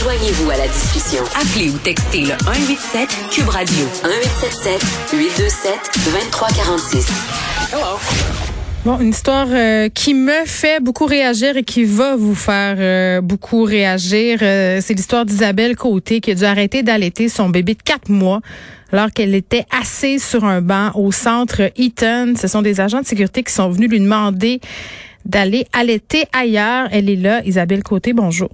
Joignez-vous à la discussion. Appelez ou textez le 187 Cube Radio 1877 827 2346. Hello. Bon, une histoire euh, qui me fait beaucoup réagir et qui va vous faire euh, beaucoup réagir. Euh, c'est l'histoire d'Isabelle Côté qui a dû arrêter d'allaiter son bébé de quatre mois alors qu'elle était assise sur un banc au centre Eaton. Ce sont des agents de sécurité qui sont venus lui demander d'aller allaiter ailleurs. Elle est là, Isabelle Côté, bonjour.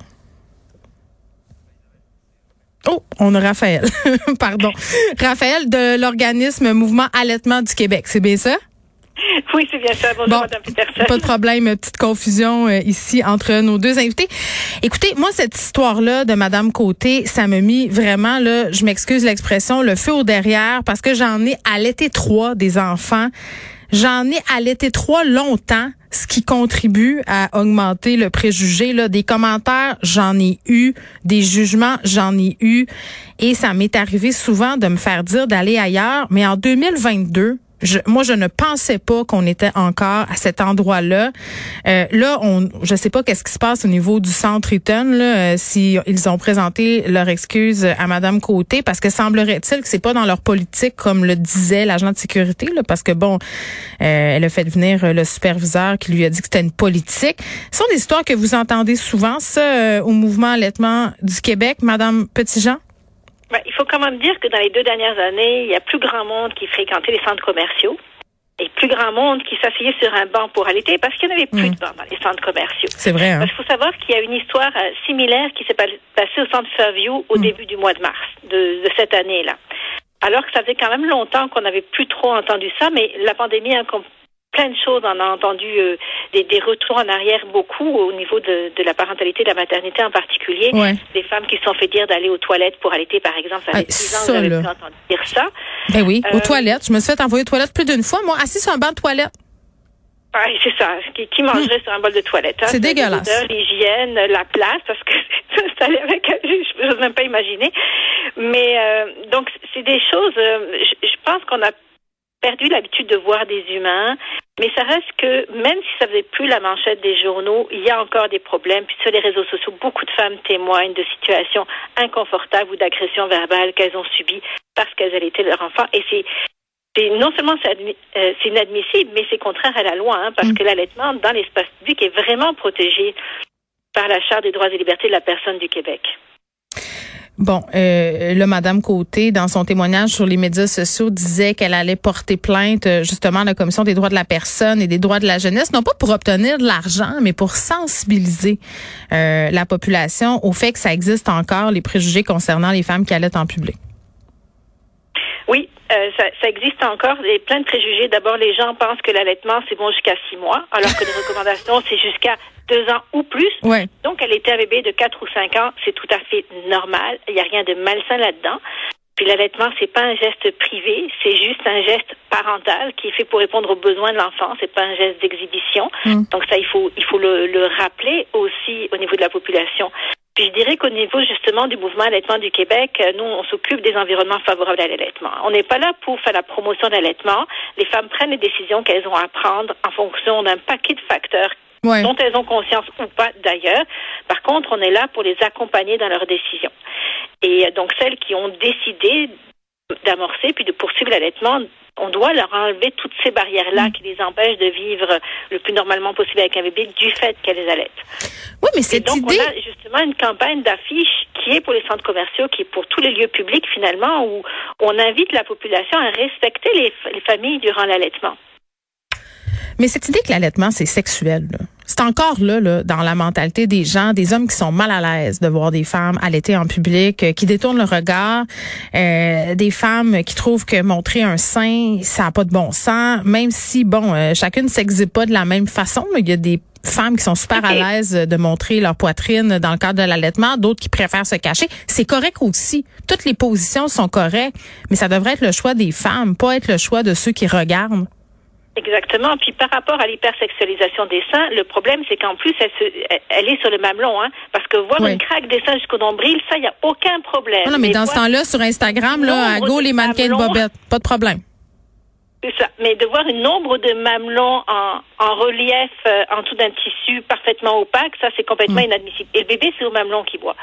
Oh, on a Raphaël. Pardon. Raphaël de l'organisme Mouvement Allaitement du Québec. C'est bien ça? Oui, c'est bien ça. Bonjour, Madame Peterson. Pas de problème, petite confusion euh, ici entre nos deux invités. Écoutez, moi, cette histoire-là de Madame Côté, ça me mis vraiment, là, je m'excuse l'expression, le feu au derrière parce que j'en ai allaité trois des enfants. J'en ai allaité trois longtemps, ce qui contribue à augmenter le préjugé. Là. Des commentaires, j'en ai eu. Des jugements, j'en ai eu. Et ça m'est arrivé souvent de me faire dire d'aller ailleurs. Mais en 2022, je, moi, je ne pensais pas qu'on était encore à cet endroit-là. Euh, là, on, je sais pas qu'est-ce qui se passe au niveau du centre Eaton, là, euh, si ils ont présenté leur excuse à Madame Côté, parce que semblerait-il que c'est pas dans leur politique, comme le disait l'agent de sécurité, là, parce que bon, euh, elle a fait venir le superviseur qui lui a dit que c'était une politique. Ce sont des histoires que vous entendez souvent, ça, euh, au mouvement allaitement du Québec, Madame Petitjean? Ben, il faut quand même dire que dans les deux dernières années, il y a plus grand monde qui fréquentait les centres commerciaux et plus grand monde qui s'asseyait sur un banc pour allaiter parce qu'il n'y en avait plus mm. de bancs dans les centres commerciaux. C'est vrai. Hein? Parce qu'il faut savoir qu'il y a une histoire euh, similaire qui s'est passée au centre Fairview au mm. début du mois de mars de, de cette année-là. Alors que ça faisait quand même longtemps qu'on n'avait plus trop entendu ça, mais la pandémie a plein de choses. On a entendu euh, des, des, retours en arrière beaucoup au niveau de, de, la parentalité, de la maternité en particulier. Des femmes qui se sont fait dire d'aller aux toilettes pour allaiter, par exemple. Ça fait 10 ans que j'avais entendu dire ça. Ben oui, aux euh, toilettes. Je me suis fait envoyer aux toilettes plus d'une fois. Moi, assis sur un banc de toilette. Ah, c'est ça. Qui, qui mangerait sur un bol de toilette? Hein? C'est dégueulasse. L'hygiène, la place, parce que ça allait avec je n'ose même pas imaginer. Mais euh, donc, c'est des choses, euh, je, je pense qu'on a perdu l'habitude de voir des humains, mais ça reste que même si ça faisait plus la manchette des journaux, il y a encore des problèmes. Puis sur les réseaux sociaux, beaucoup de femmes témoignent de situations inconfortables ou d'agressions verbales qu'elles ont subies parce qu'elles allaient leur enfant. Et c'est non seulement euh, c'est inadmissible, mais c'est contraire à la loi, hein, parce mm. que l'allaitement dans l'espace public est vraiment protégé par la Charte des droits et libertés de la personne du Québec. Bon, euh, là, Madame Côté, dans son témoignage sur les médias sociaux, disait qu'elle allait porter plainte euh, justement à la Commission des droits de la personne et des droits de la jeunesse, non pas pour obtenir de l'argent, mais pour sensibiliser euh, la population au fait que ça existe encore les préjugés concernant les femmes qui allaitent en public. Euh, ça, ça, existe encore. Il y a plein de préjugés. D'abord, les gens pensent que l'allaitement, c'est bon jusqu'à six mois, alors que les recommandations, c'est jusqu'à deux ans ou plus. Ouais. Donc, était un bébé de quatre ou cinq ans. C'est tout à fait normal. Il n'y a rien de malsain là-dedans. Puis l'allaitement, c'est pas un geste privé, c'est juste un geste parental qui est fait pour répondre aux besoins de l'enfant. C'est pas un geste d'exhibition. Mm. Donc ça, il faut il faut le, le rappeler aussi au niveau de la population. Puis je dirais qu'au niveau justement du mouvement allaitement du Québec, euh, nous, on s'occupe des environnements favorables à l'allaitement. On n'est pas là pour faire la promotion de l'allaitement. Les femmes prennent les décisions qu'elles ont à prendre en fonction d'un paquet de facteurs dont elles ont conscience ou pas d'ailleurs. Par contre, on est là pour les accompagner dans leurs décisions. Et euh, donc celles qui ont décidé d'amorcer puis de poursuivre l'allaitement on doit leur enlever toutes ces barrières-là qui les empêchent de vivre le plus normalement possible avec un bébé du fait qu'elles allaitent. Oui, mais cette donc, idée... on a justement une campagne d'affiches qui est pour les centres commerciaux, qui est pour tous les lieux publics finalement, où on invite la population à respecter les, les familles durant l'allaitement. Mais cette idée que l'allaitement, c'est sexuel, c'est encore là, là, dans la mentalité des gens, des hommes qui sont mal à l'aise de voir des femmes allaiter en public, euh, qui détournent le regard, euh, des femmes qui trouvent que montrer un sein, ça n'a pas de bon sens, même si, bon, euh, chacune ne s'exhibe pas de la même façon, mais il y a des femmes qui sont super à l'aise de montrer leur poitrine dans le cadre de l'allaitement, d'autres qui préfèrent se cacher. C'est correct aussi. Toutes les positions sont correctes, mais ça devrait être le choix des femmes, pas être le choix de ceux qui regardent. Exactement. Puis par rapport à l'hypersexualisation des seins, le problème, c'est qu'en plus, elle, se, elle, est sur le mamelon, hein, parce que voir une craque des seins jusqu'au nombril, ça, il n'y a aucun problème. Non, mais, dans ce temps-là, sur Instagram, là, à go, les mannequins de bobette, pas de problème. C'est ça. Mais de voir une nombre de mamelons en, en relief euh, en dessous d'un tissu parfaitement opaque, ça, c'est complètement mm. inadmissible. Et le bébé, c'est au mamelon qui boit.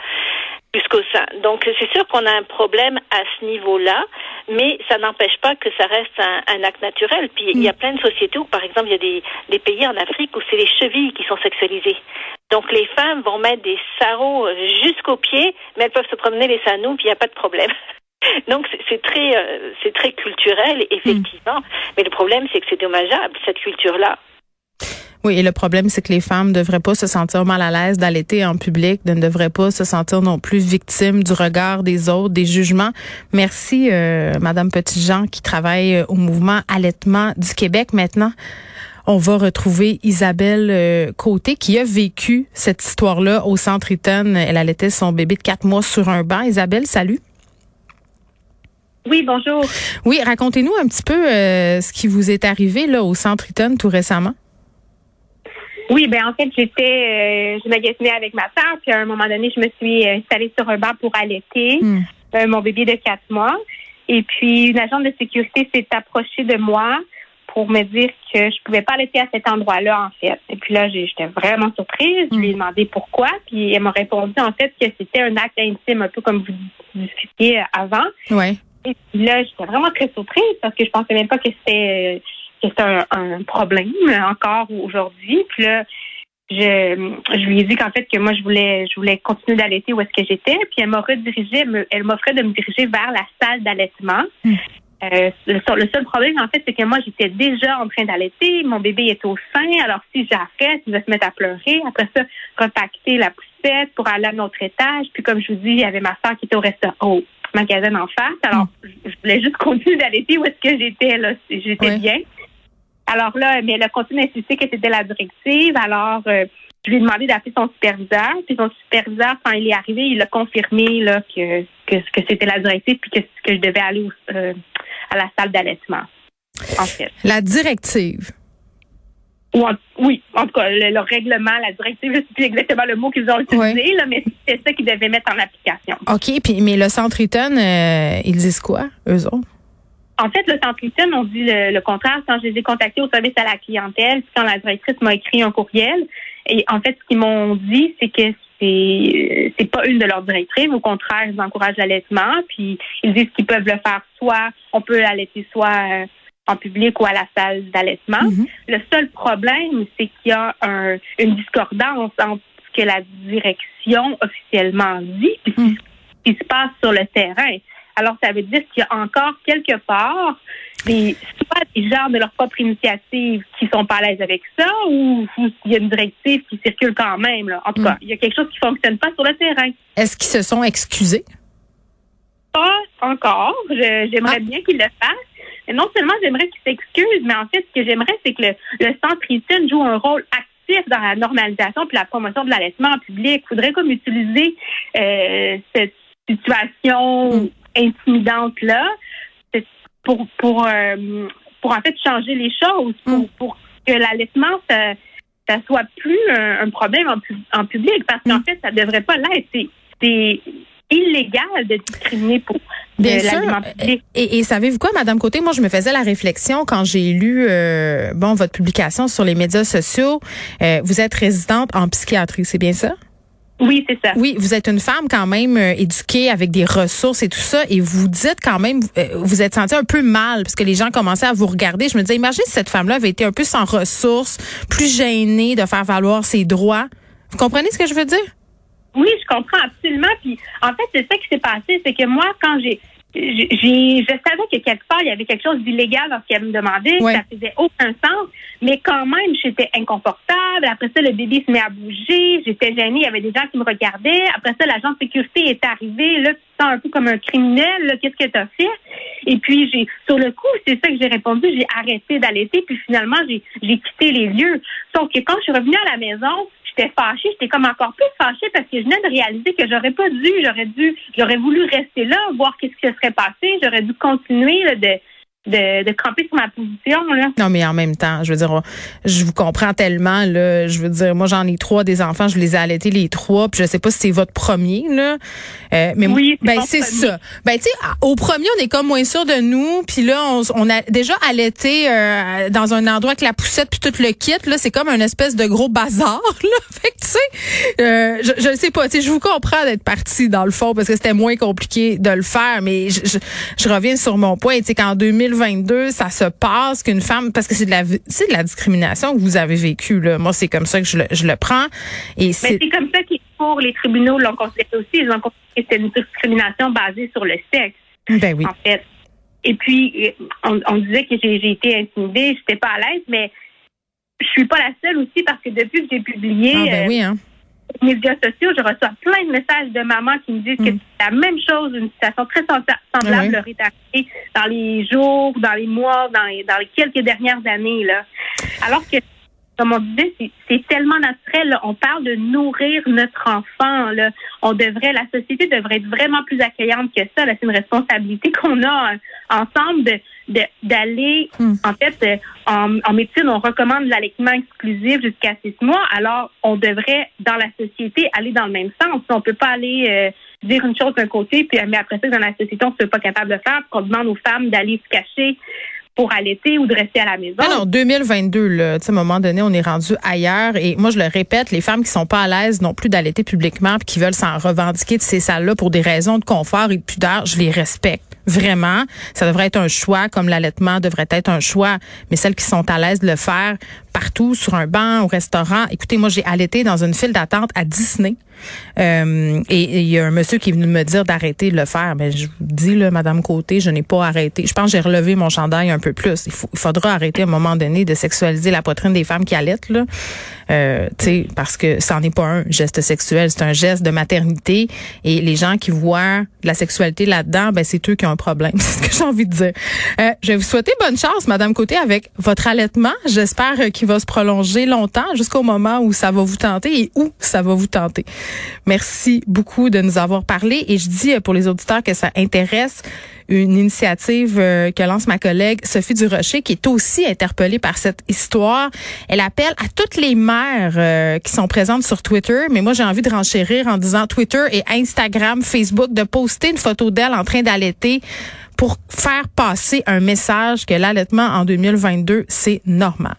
jusqu'au sein. Donc c'est sûr qu'on a un problème à ce niveau-là, mais ça n'empêche pas que ça reste un, acte naturel. Puis il y a mm. plein de sociétés où, par exemple, il y a des, des pays en Afrique où c'est les chevilles qui sont sexualisées. Donc les femmes vont mettre des sarraux jusqu'aux pieds, mais elles peuvent se promener les sanous, puis il n'y a pas de problème. Donc c'est très euh, c'est très culturel effectivement, mm. mais le problème c'est que c'est dommageable cette culture là. Oui, et le problème, c'est que les femmes ne devraient pas se sentir mal à l'aise d'allaiter en public, ne devraient pas se sentir non plus victimes du regard des autres, des jugements. Merci, euh, Madame Petitjean, qui travaille euh, au mouvement Allaitement du Québec. Maintenant, on va retrouver Isabelle euh, Côté, qui a vécu cette histoire-là au Centre Eaton. Elle allaitait son bébé de quatre mois sur un banc. Isabelle, salut. Oui, bonjour. Oui, racontez-nous un petit peu euh, ce qui vous est arrivé là au Centre Eaton tout récemment. Oui, ben en fait, j'étais, euh, je magasinais avec ma soeur, puis à un moment donné, je me suis euh, installée sur un banc pour allaiter hmm. euh, mon bébé de quatre mois. Et puis, une agente de sécurité s'est approchée de moi pour me dire que je pouvais pas allaiter à cet endroit-là, en fait. Et puis là, j'étais vraiment surprise. Je lui ai hmm. demandé pourquoi, puis elle m'a répondu, en fait, que c'était un acte intime, un peu comme vous discutiez avant. Ouais. Et puis là, j'étais vraiment très surprise parce que je pensais même pas que c'était que c'est un, problème encore aujourd'hui. Puis là, je, je lui ai dit qu'en fait que moi je voulais je voulais continuer d'allaiter où est-ce que j'étais. Puis elle m'a redirigé, elle m'offrait de me diriger vers la salle d'allaitement. Hmm. Euh, le, seul problème, en fait, c'est que moi, j'étais déjà en train d'allaiter. Mon bébé est au sein. Alors, si j'arrête, il va se mettre à pleurer. Après ça, contacter la poussette pour aller à notre étage. Puis, comme je vous dis, il y avait ma soeur qui était au restaurant, au magasin en face. Alors, hmm. je voulais juste continuer d'allaiter où est-ce que j'étais, là. J'étais bien. Alors là, mais elle a continué d'insister que c'était la directive. Alors, euh, je lui ai demandé d'appeler son superviseur. Puis son superviseur, quand il est arrivé, il a confirmé là, que, que, c'était la directive puis que, que je devais aller euh, à la salle d'allaitement. En fait. La directive? oui, en tout cas, le, règlement, la directive, c'est plus exactement le mot qu'ils ont utilisé, là, mais c'est ça qu'ils devaient mettre en application. OK, puis mais le centre Eaton, euh, ils disent quoi, eux autres? En fait, le centre Eaton, on dit le, contraire. Quand je les ai contactés au service à la clientèle, puis quand la directrice m'a écrit un courriel, et en fait, ce qu'ils m'ont dit, c'est que c'est c'est pas une de leurs directrices. Au contraire, ils encouragent l'allaitement, puis ils disent qu'ils peuvent le faire soit on peut allaiter soit euh, en public ou à la salle d'allaitement. Mm-hmm. Le seul problème, c'est qu'il y a un, une discordance entre ce que la direction officiellement dit et ce qui se passe sur le terrain. Alors, ça veut dire qu'il y a encore quelque part des, soit des gens de leur propre initiative qui sont pas à l'aise avec ça ou, il y a une directive qui circule quand même. Là. En tout cas, mm. il y a quelque chose qui fonctionne pas sur le terrain. Est-ce qu'ils se sont excusés? Pas encore. J'aimerais ah. bien qu'ils le fassent. Non seulement j'aimerais qu'ils s'excusent, mais en fait, ce que j'aimerais, c'est que le, centre ITIN joue un rôle actif dans la normalisation puis la promotion de l'allaitement en public. Il faudrait comme utiliser euh, cette situation mm intimidante là, pour pour euh, pour en fait changer les choses, pour, mm. pour que l'allaitement ça, ça soit plus un, problème en, en, public, parce qu'en mm. fait ça devrait pas l'être. C'est illégal de discriminer pour Bien sûr. Et, et savez-vous quoi, Madame Côté, moi je me faisais la réflexion quand j'ai lu euh, bon votre publication sur les médias sociaux. Euh, vous êtes résidente en psychiatrie, c'est bien ça? Oui, c'est ça. Oui, vous êtes une femme quand même euh, éduquée avec des ressources et tout ça, et vous dites quand même, euh, vous êtes senti un peu mal parce que les gens commençaient à vous regarder. Je me disais, imaginez si cette femme-là avait été un peu sans ressources, plus gênée de faire valoir ses droits. Vous comprenez ce que je veux dire? Oui, je comprends absolument. Puis en fait, c'est ça qui s'est passé, c'est que moi, quand j'ai j'ai, je savais que quelque part, il y avait quelque chose d'illégal dans ce qu'elle me demandait. Ça faisait aucun sens. Mais quand même, j'étais inconfortable. Après ça, le bébé se met à bouger. J'étais gênée. Il y avait des gens qui me regardaient. Après ça, l'agent de sécurité est arrivé. Là, tu sens un peu comme un criminel. Qu'est-ce que tu as fait? Et puis, j'ai, sur le coup, c'est ça que j'ai répondu. J'ai arrêté d'allaiter. Puis finalement, j'ai, j'ai quitté les lieux. Sauf que quand je suis revenue à la maison, j'étais fâchée, j'étais comme encore plus fâchée parce que je venais de réaliser que j'aurais pas dû, j'aurais dû, j'aurais voulu rester là, voir qu'est-ce qui se serait passé, j'aurais dû continuer de de, de camper sur ma position. Là. Non, mais en même temps, je veux dire, je vous comprends tellement. Là, je veux dire, moi, j'en ai trois des enfants, je les ai allaités les trois, puis je sais pas si c'est votre premier. Là, euh, mais oui, ben c'est ça. Ben tu sais, au premier, on est comme moins sûr de nous, puis là, on, on, a déjà allaité euh, dans un endroit avec la poussette puis tout le kit. Là, c'est comme un espèce de gros bazar. Là, fait que tu sais, euh, je, je sais pas. Tu sais, je vous comprends d'être parti dans le fond parce que c'était moins compliqué de le faire, mais je, je, je reviens sur mon point. Tu sais, qu'en 2000 2022, ça se passe qu'une femme, parce que c'est de la, c'est de la discrimination que vous avez vécue, là. Moi, c'est comme ça que je le, je le prends. Et c'est, c'est comme ça qu'il pour les tribunaux l'ont considéré aussi. Ils ont considéré que c'était une discrimination basée sur le sexe. Ben oui. En fait. Et puis, on, on disait que j'ai, j'ai été intimidée, j'étais pas à l'aise, mais je suis pas la seule aussi parce que depuis que j'ai publié, ah, ben oui, hein médias sociaux, je reçois plein de messages de mamans qui me disent que mm. c'est la même chose, une situation très semblable leur est arrivée dans les jours, dans les mois, dans les, dans les quelques dernières années. Là. Alors que, comme on disait, c'est tellement naturel. On parle de nourrir notre enfant. Là. On devrait, la société devrait être vraiment plus accueillante que ça. C'est une responsabilité qu'on a ensemble de d'aller, hmm. en fait, euh, en, médecine, on recommande l'allaitement exclusif jusqu'à six mois. Alors, on devrait, dans la société, aller dans le même sens. On peut pas aller euh, dire une chose d'un côté, puis mais après ça, dans la société, on ne pas capable de faire, qu'on demande aux femmes d'aller se cacher pour allaiter ou de rester à la maison. Non, non, 2022, là, à un moment donné, on est rendu ailleurs. Et moi, je le répète, les femmes qui sont pas à l'aise non plus d'allaiter publiquement puis qui veulent s'en revendiquer de ces salles-là pour des raisons de confort et de pudeur, je les respecte. Vraiment, ça devrait être un choix, comme l'allaitement devrait être un choix. Mais celles qui sont à l'aise de le faire partout, sur un banc, au restaurant. Écoutez, moi, j'ai allaité dans une file d'attente à Disney. Euh, et il y a un monsieur qui est venu me dire d'arrêter de le faire. Ben, je vous dis, là, Madame Côté, je n'ai pas arrêté. Je pense que j'ai relevé mon chandail un peu plus. Il, faudra arrêter à un moment donné de sexualiser la poitrine des femmes qui allaitent. Là. Euh, parce que ça n'est pas un geste sexuel, c'est un geste de maternité. Et les gens qui voient de la sexualité là-dedans, ben c'est eux qui ont un problème. C'est ce que j'ai envie de dire. Euh, je vais vous souhaiter bonne chance, Madame Côté, avec votre allaitement. J'espère qu'il va se prolonger longtemps jusqu'au moment où ça va vous tenter et où ça va vous tenter. Merci beaucoup de nous avoir parlé. Et je dis pour les auditeurs que ça intéresse une initiative euh, que lance ma collègue Sophie Durocher, qui est aussi interpellée par cette histoire. Elle appelle à toutes les mères euh, qui sont présentes sur Twitter, mais moi j'ai envie de renchérir en disant Twitter et Instagram, Facebook, de poster une photo d'elle en train d'allaiter pour faire passer un message que l'allaitement en 2022, c'est normal.